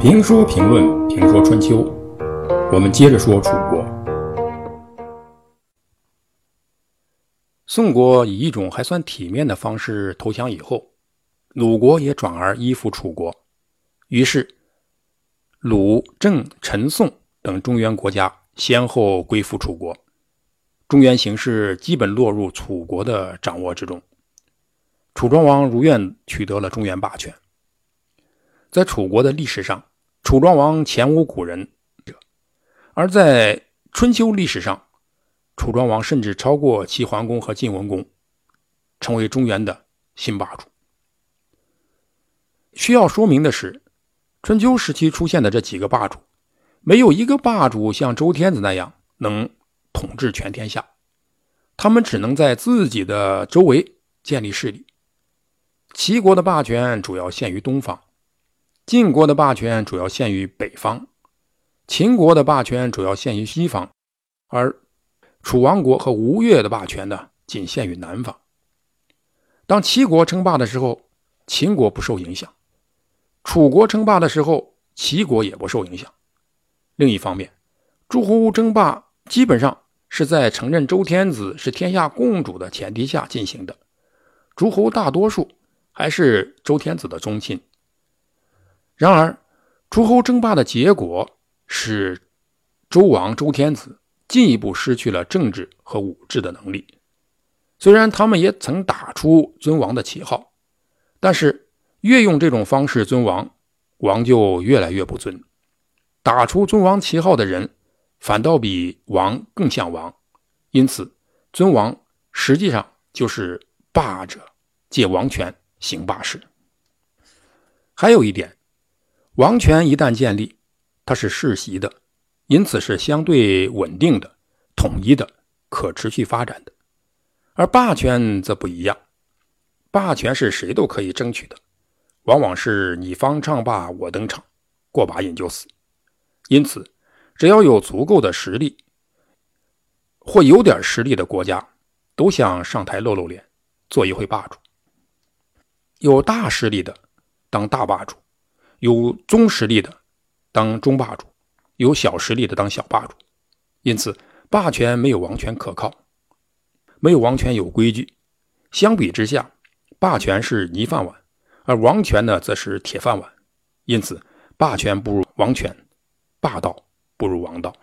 评书评论评说春秋，我们接着说楚国。宋国以一种还算体面的方式投降以后，鲁国也转而依附楚国，于是鲁、郑、陈、宋等中原国家先后归附楚国，中原形势基本落入楚国的掌握之中。楚庄王如愿取得了中原霸权，在楚国的历史上。楚庄王前无古人者，而在春秋历史上，楚庄王甚至超过齐桓公和晋文公，成为中原的新霸主。需要说明的是，春秋时期出现的这几个霸主，没有一个霸主像周天子那样能统治全天下，他们只能在自己的周围建立势力。齐国的霸权主要限于东方。晋国的霸权主要限于北方，秦国的霸权主要限于西方，而楚王国和吴越的霸权呢，仅限于南方。当齐国称霸的时候，秦国不受影响；楚国称霸的时候，齐国也不受影响。另一方面，诸侯争霸基本上是在承认周天子是天下共主的前提下进行的，诸侯大多数还是周天子的宗亲。然而，诸侯争霸的结果使周王周天子进一步失去了政治和武治的能力。虽然他们也曾打出尊王的旗号，但是越用这种方式尊王，王就越来越不尊。打出尊王旗号的人，反倒比王更像王。因此，尊王实际上就是霸者借王权行霸事。还有一点。王权一旦建立，它是世袭的，因此是相对稳定的、统一的、可持续发展的。而霸权则不一样，霸权是谁都可以争取的，往往是你方唱罢我登场，过把瘾就死。因此，只要有足够的实力，或有点实力的国家，都想上台露露脸，做一回霸主。有大实力的当大霸主。有中实力的当中霸主，有小实力的当小霸主，因此霸权没有王权可靠，没有王权有规矩。相比之下，霸权是泥饭碗，而王权呢则是铁饭碗。因此，霸权不如王权，霸道不如王道。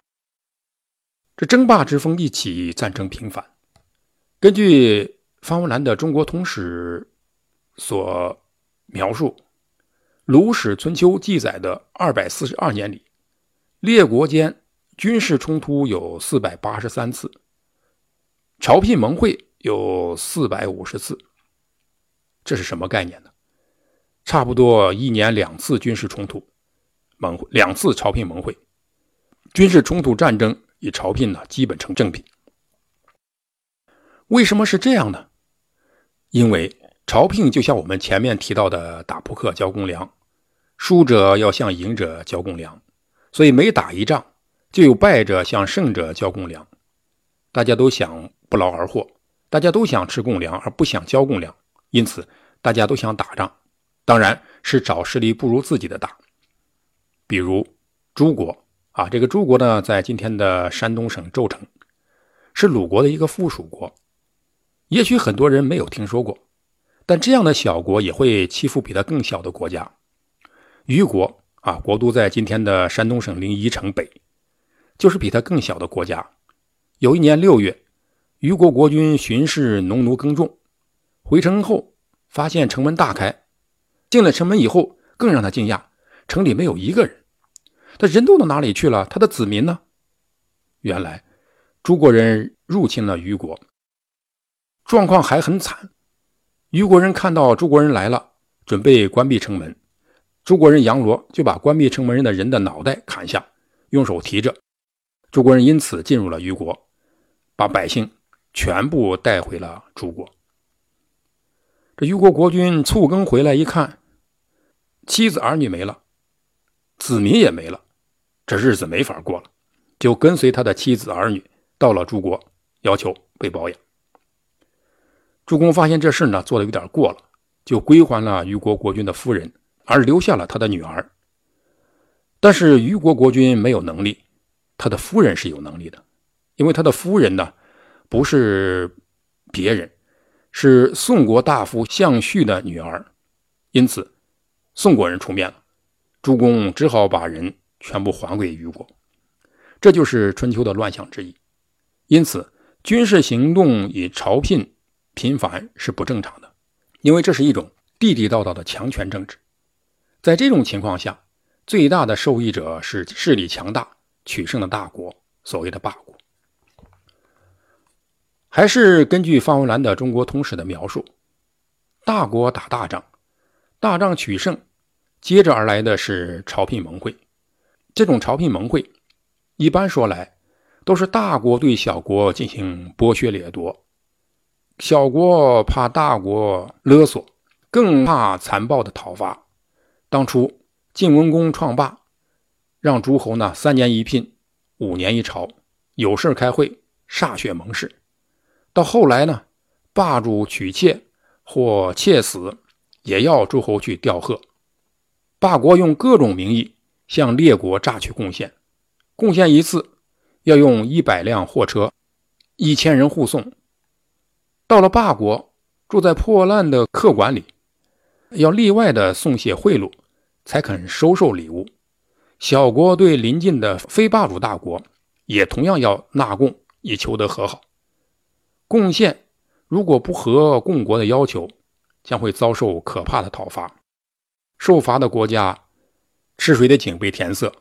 这争霸之风一起，战争频繁。根据方文澜的《中国通史》所描述。《鲁史春秋》记载的二百四十二年里，列国间军事冲突有四百八十三次，朝聘盟会有四百五十次。这是什么概念呢？差不多一年两次军事冲突，盟两次朝聘盟会，军事冲突战争与朝聘呢基本成正比。为什么是这样呢？因为。朝聘就像我们前面提到的打扑克交公粮，输者要向赢者交公粮，所以每打一仗，就有败者向胜者交公粮。大家都想不劳而获，大家都想吃公粮而不想交公粮，因此大家都想打仗，当然是找实力不如自己的打。比如诸国啊，这个诸国呢，在今天的山东省邹城，是鲁国的一个附属国，也许很多人没有听说过。但这样的小国也会欺负比它更小的国家。虞国啊，国都在今天的山东省临沂城北，就是比它更小的国家。有一年六月，虞国国君巡视农奴耕种，回城后发现城门大开，进了城门以后，更让他惊讶，城里没有一个人。他人都到哪里去了？他的子民呢？原来，诸国人入侵了虞国，状况还很惨。虞国人看到诸国人来了，准备关闭城门。诸国人杨罗就把关闭城门人的人的脑袋砍下，用手提着。诸国人因此进入了虞国，把百姓全部带回了诸国。这虞国国君促更回来一看，妻子儿女没了，子民也没了，这日子没法过了，就跟随他的妻子儿女到了诸国，要求被保养。主公发现这事呢做的有点过了，就归还了虞国国君的夫人，而留下了他的女儿。但是虞国国君没有能力，他的夫人是有能力的，因为他的夫人呢，不是别人，是宋国大夫项旭的女儿，因此宋国人出面了，主公只好把人全部还给虞国。这就是春秋的乱象之一。因此，军事行动以朝聘频繁是不正常的，因为这是一种地地道道的强权政治。在这种情况下，最大的受益者是势力强大、取胜的大国，所谓的霸国。还是根据方文澜的《中国通史》的描述，大国打大仗，大仗取胜，接着而来的是朝聘盟会。这种朝聘盟会，一般说来。都是大国对小国进行剥削掠夺，小国怕大国勒索，更怕残暴的讨伐。当初晋文公创霸，让诸侯呢三年一聘，五年一朝，有事开会，歃血盟誓。到后来呢，霸主娶妾或妾死，也要诸侯去吊贺。霸国用各种名义向列国榨取贡献，贡献一次。要用一百辆货车，一千人护送。到了霸国，住在破烂的客馆里，要例外的送些贿赂，才肯收受礼物。小国对邻近的非霸主大国，也同样要纳贡，以求得和好。贡献如果不合共国的要求，将会遭受可怕的讨伐。受罚的国家，吃水的井被填塞，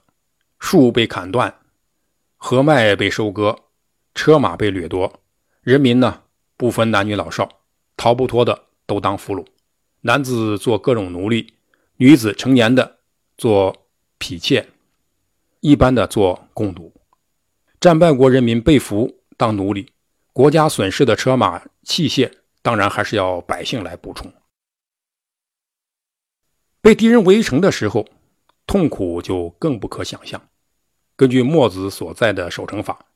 树被砍断。禾麦被收割，车马被掠夺，人民呢不分男女老少，逃不脱的都当俘虏。男子做各种奴隶，女子成年的做婢妾，一般的做工奴。战败国人民被俘当奴隶，国家损失的车马器械，当然还是要百姓来补充。被敌人围城的时候，痛苦就更不可想象。根据墨子所在的守城法，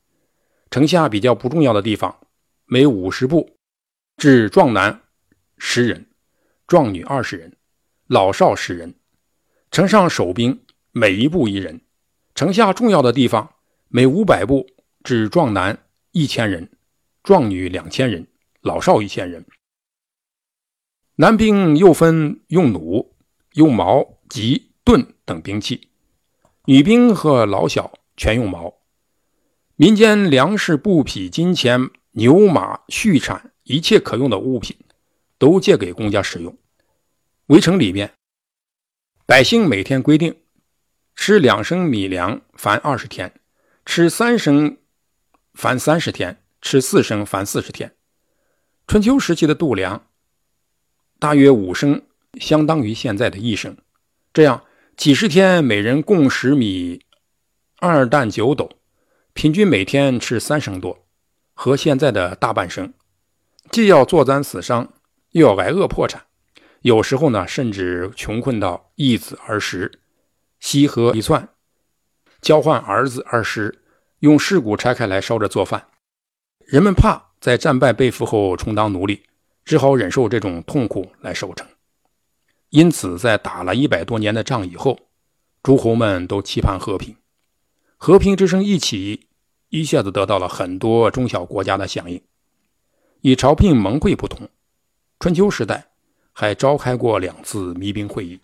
城下比较不重要的地方，每五十步置壮男十人，壮女二十人，老少十人。城上守兵每一步一人。城下重要的地方，每五百步置壮男一千人，壮女两千人，老少一千人。男兵又分用弩、用矛、戟、盾等兵器。女兵和老小全用矛，民间粮食、布匹、金钱、牛马、畜产，一切可用的物品，都借给公家使用。围城里面，百姓每天规定吃两升米粮，凡二十天；吃三升，凡三十天；吃四升，凡四十天。春秋时期的度量大约五升，相当于现在的一升。这样。几十天，每人共食米二担九斗，平均每天吃三升多，和现在的大半生。既要坐攒死伤，又要挨饿破产，有时候呢，甚至穷困到一子而食，西河一窜，交换儿子而食，用尸骨拆开来烧着做饭。人们怕在战败被俘后充当奴隶，只好忍受这种痛苦来守城。因此，在打了一百多年的仗以后，诸侯们都期盼和平。和平之声一起，一下子得到了很多中小国家的响应。与朝聘盟会不同，春秋时代还召开过两次弭兵会议。